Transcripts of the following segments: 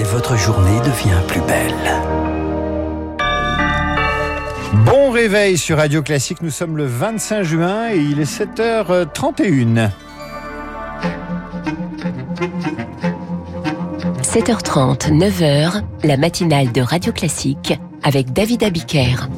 et votre journée devient plus belle. Bon réveil sur Radio Classique, nous sommes le 25 juin et il est 7h31. 7h30, 9h, la matinale de Radio Classique avec David Abiker.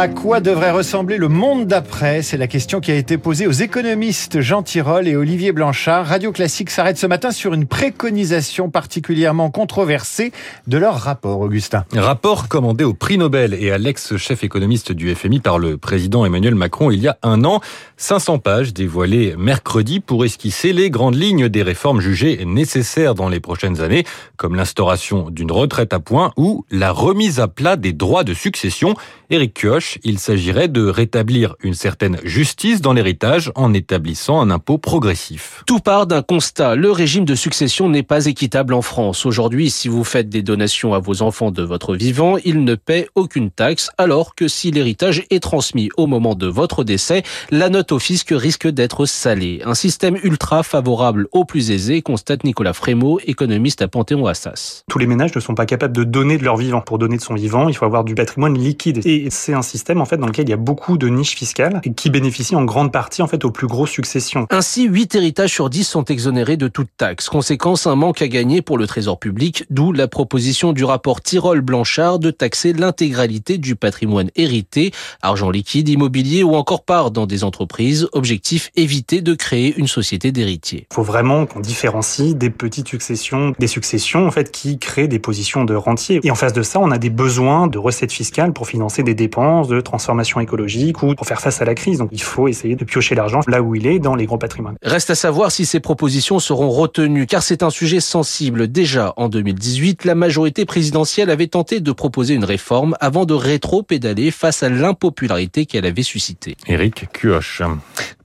À quoi devrait ressembler le monde d'après C'est la question qui a été posée aux économistes Jean Tirole et Olivier Blanchard. Radio Classique s'arrête ce matin sur une préconisation particulièrement controversée de leur rapport, Augustin. Rapport commandé au prix Nobel et à l'ex-chef économiste du FMI par le président Emmanuel Macron il y a un an. 500 pages dévoilées mercredi pour esquisser les grandes lignes des réformes jugées nécessaires dans les prochaines années, comme l'instauration d'une retraite à points ou la remise à plat des droits de succession. Éric Kioch, il s'agirait de rétablir une certaine justice dans l'héritage en établissant un impôt progressif. Tout part d'un constat. Le régime de succession n'est pas équitable en France. Aujourd'hui, si vous faites des donations à vos enfants de votre vivant, ils ne paient aucune taxe, alors que si l'héritage est transmis au moment de votre décès, la note au fisc risque d'être salée. Un système ultra favorable aux plus aisés, constate Nicolas Frémaux, économiste à Panthéon-Assas. Tous les ménages ne sont pas capables de donner de leur vivant. Pour donner de son vivant, il faut avoir du patrimoine liquide. Et c'est un système en fait dans lequel il y a beaucoup de niches fiscales et qui bénéficient en grande partie en fait aux plus grosses successions. Ainsi, 8 héritages sur 10 sont exonérés de toute taxe. Conséquence, un manque à gagner pour le trésor public, d'où la proposition du rapport Tirol-Blanchard de taxer l'intégralité du patrimoine hérité, argent liquide, immobilier ou encore part dans des entreprises. Objectif, éviter de créer une société d'héritiers. Il faut vraiment qu'on différencie des petites successions, des successions en fait qui créent des positions de rentier. Et en face de ça, on a des besoins de recettes fiscales pour financer des dépenses de transformation écologique ou pour faire face à la crise. Donc il faut essayer de piocher l'argent là où il est dans les gros patrimoines. Reste à savoir si ces propositions seront retenues, car c'est un sujet sensible. Déjà en 2018, la majorité présidentielle avait tenté de proposer une réforme avant de rétro-pédaler face à l'impopularité qu'elle avait suscitée. Éric Kioch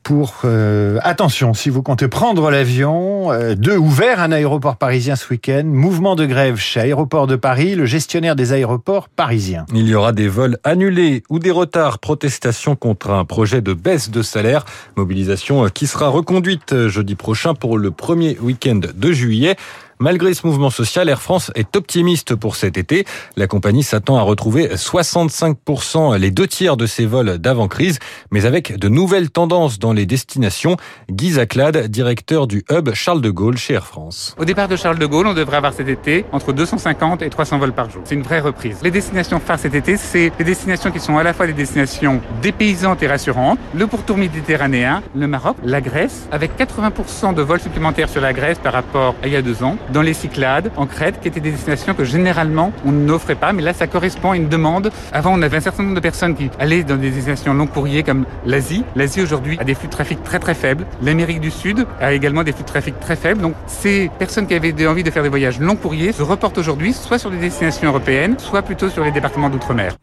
pour euh, attention si vous comptez prendre l'avion euh, de ouvert un aéroport parisien ce week-end mouvement de grève chez Aéroport de Paris le gestionnaire des aéroports parisiens. Il y aura des vols annulés ou des retards protestation contre un projet de baisse de salaire. Mobilisation qui sera reconduite jeudi prochain pour le premier week-end de juillet Malgré ce mouvement social, Air France est optimiste pour cet été. La compagnie s'attend à retrouver 65% les deux tiers de ses vols d'avant-crise, mais avec de nouvelles tendances dans les destinations. Guy Zaclade, directeur du hub Charles de Gaulle chez Air France. Au départ de Charles de Gaulle, on devrait avoir cet été entre 250 et 300 vols par jour. C'est une vraie reprise. Les destinations phares cet été, c'est des destinations qui sont à la fois des destinations dépaysantes et rassurantes, le pourtour méditerranéen, le Maroc, la Grèce, avec 80% de vols supplémentaires sur la Grèce par rapport à il y a deux ans dans les Cyclades, en Crète, qui étaient des destinations que généralement on n'offrait pas, mais là ça correspond à une demande. Avant, on avait un certain nombre de personnes qui allaient dans des destinations long courrier comme l'Asie. L'Asie aujourd'hui a des flux de trafic très très faibles. L'Amérique du Sud a également des flux de trafic très faibles. Donc ces personnes qui avaient envie de faire des voyages long courrier se reportent aujourd'hui soit sur des destinations européennes, soit plutôt sur les départements d'outre-mer.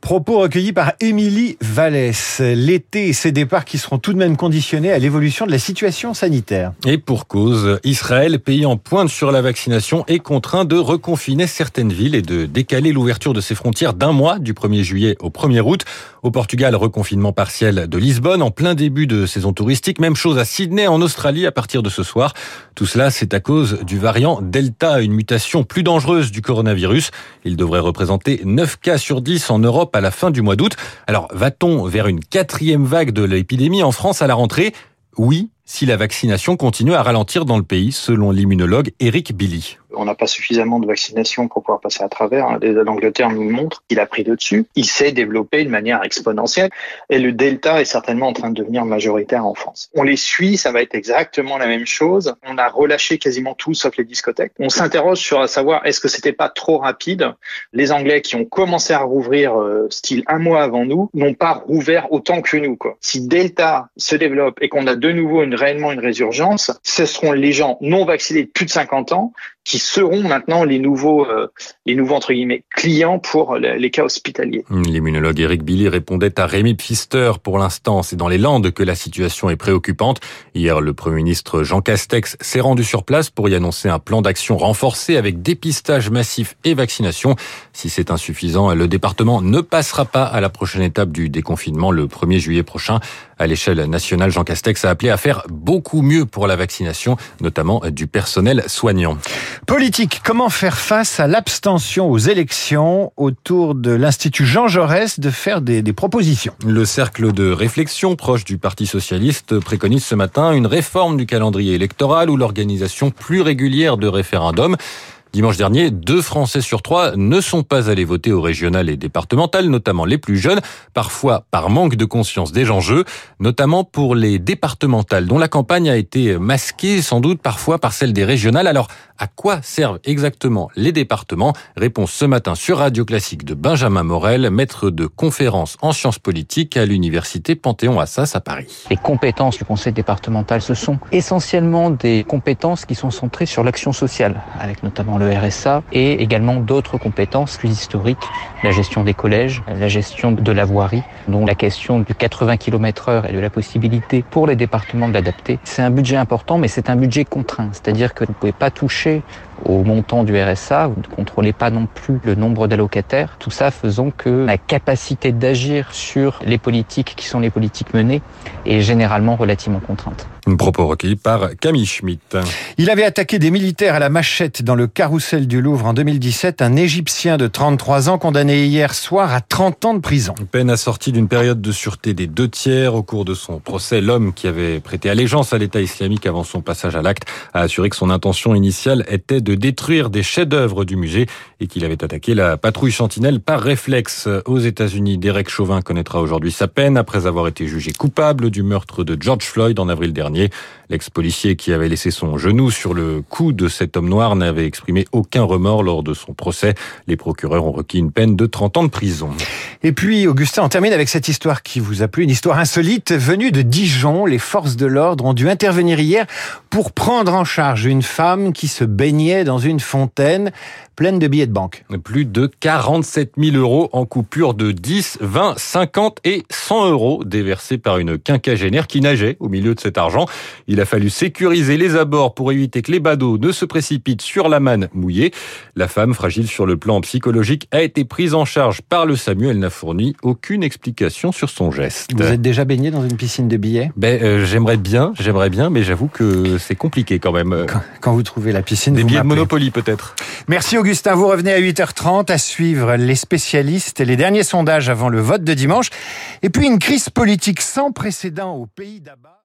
Propos recueillis par Émilie Vallès. L'été et ses départs qui seront tout de même conditionnés à l'évolution de la situation sanitaire. Et pour cause, Israël, pays en pointe sur la vaccination, est contraint de reconfiner certaines villes et de décaler l'ouverture de ses frontières d'un mois, du 1er juillet au 1er août. Au Portugal, reconfinement partiel de Lisbonne en plein début de saison touristique. Même chose à Sydney, en Australie, à partir de ce soir. Tout cela, c'est à cause du variant Delta, une mutation plus dangereuse du coronavirus. Il devrait représenter 9 cas sur 10 en Europe à la fin du mois d'août. Alors, va-t-on vers une quatrième vague de l'épidémie en France à la rentrée? Oui, si la vaccination continue à ralentir dans le pays, selon l'immunologue Eric Billy. On n'a pas suffisamment de vaccination pour pouvoir passer à travers. L'Angleterre nous montre, il a pris le dessus. Il s'est développé de manière exponentielle et le Delta est certainement en train de devenir majoritaire en France. On les suit, ça va être exactement la même chose. On a relâché quasiment tout sauf les discothèques. On s'interroge sur à savoir est-ce que c'était pas trop rapide? Les Anglais qui ont commencé à rouvrir euh, style un mois avant nous n'ont pas rouvert autant que nous. Si Delta se développe et qu'on a de nouveau une réellement une résurgence, ce seront les gens non vaccinés de plus de 50 ans qui seront maintenant les nouveaux, euh, les nouveaux entre guillemets clients pour les cas hospitaliers. L'immunologue Eric Billy répondait à Rémi Pfister. Pour l'instant, c'est dans les Landes que la situation est préoccupante. Hier, le Premier ministre Jean Castex s'est rendu sur place pour y annoncer un plan d'action renforcé avec dépistage massif et vaccination. Si c'est insuffisant, le département ne passera pas à la prochaine étape du déconfinement le 1er juillet prochain. À l'échelle nationale, Jean Castex a appelé à faire beaucoup mieux pour la vaccination, notamment du personnel soignant. Politique, comment faire face à l'abstention aux élections autour de l'Institut Jean Jaurès de faire des, propositions? Le cercle de réflexion proche du Parti socialiste préconise ce matin une réforme du calendrier électoral ou l'organisation plus régulière de référendums. Dimanche dernier, deux Français sur trois ne sont pas allés voter au régional et départemental, notamment les plus jeunes, parfois par manque de conscience des enjeux, notamment pour les départementales, dont la campagne a été masquée sans doute parfois par celle des régionales. Alors, à quoi servent exactement les départements? Réponse ce matin sur Radio Classique de Benjamin Morel, maître de conférences en sciences politiques à l'université Panthéon-Assas à Paris. Les compétences du conseil départemental, ce sont essentiellement des compétences qui sont centrées sur l'action sociale, avec notamment le RSA et également d'autres compétences plus historiques, la gestion des collèges, la gestion de la voirie, dont la question du 80 km heure et de la possibilité pour les départements d'adapter. C'est un budget important, mais c'est un budget contraint, c'est-à-dire que vous ne pouvez pas toucher au montant du RSA, vous ne contrôlez pas non plus le nombre d'allocataires, tout ça faisant que la capacité d'agir sur les politiques qui sont les politiques menées est généralement relativement contrainte. Un propos recueilli par Camille Schmitt. Il avait attaqué des militaires à la machette dans le carrousel du Louvre en 2017, un Égyptien de 33 ans condamné hier soir à 30 ans de prison. Peine assortie d'une période de sûreté des deux tiers. Au cours de son procès, l'homme qui avait prêté allégeance à l'État islamique avant son passage à l'acte a assuré que son intention initiale était de détruire des chefs-d'œuvre du musée et qu'il avait attaqué la patrouille Sentinelle par réflexe. Aux États-Unis, Derek Chauvin connaîtra aujourd'hui sa peine après avoir été jugé coupable du meurtre de George Floyd en avril dernier. L'ex-policier qui avait laissé son genou sur le cou de cet homme noir n'avait exprimé aucun remords lors de son procès. Les procureurs ont requis une peine de 30 ans de prison. Et puis, Augustin, on termine avec cette histoire qui vous a plu, une histoire insolite venue de Dijon. Les forces de l'ordre ont dû intervenir hier pour prendre en charge une femme qui se baignait dans une fontaine pleine de billets de banque. Plus de 47 000 euros en coupures de 10, 20, 50 et 100 euros déversés par une quinquagénaire qui nageait au milieu de cet argent. Il a fallu sécuriser les abords pour éviter que les badauds ne se précipitent sur la manne mouillée. La femme, fragile sur le plan psychologique, a été prise en charge par le SAMU. Elle n'a fourni aucune explication sur son geste. Vous êtes déjà baigné dans une piscine de billets? Ben, euh, J'aimerais bien, j'aimerais bien, mais j'avoue que c'est compliqué quand même. Quand, quand, vous trouvez la piscine, Des vous billets Monopoly peut-être. Merci Augustin, vous revenez à 8h30 à suivre les spécialistes et les derniers sondages avant le vote de dimanche. Et puis une crise politique sans précédent au pays d'Abat.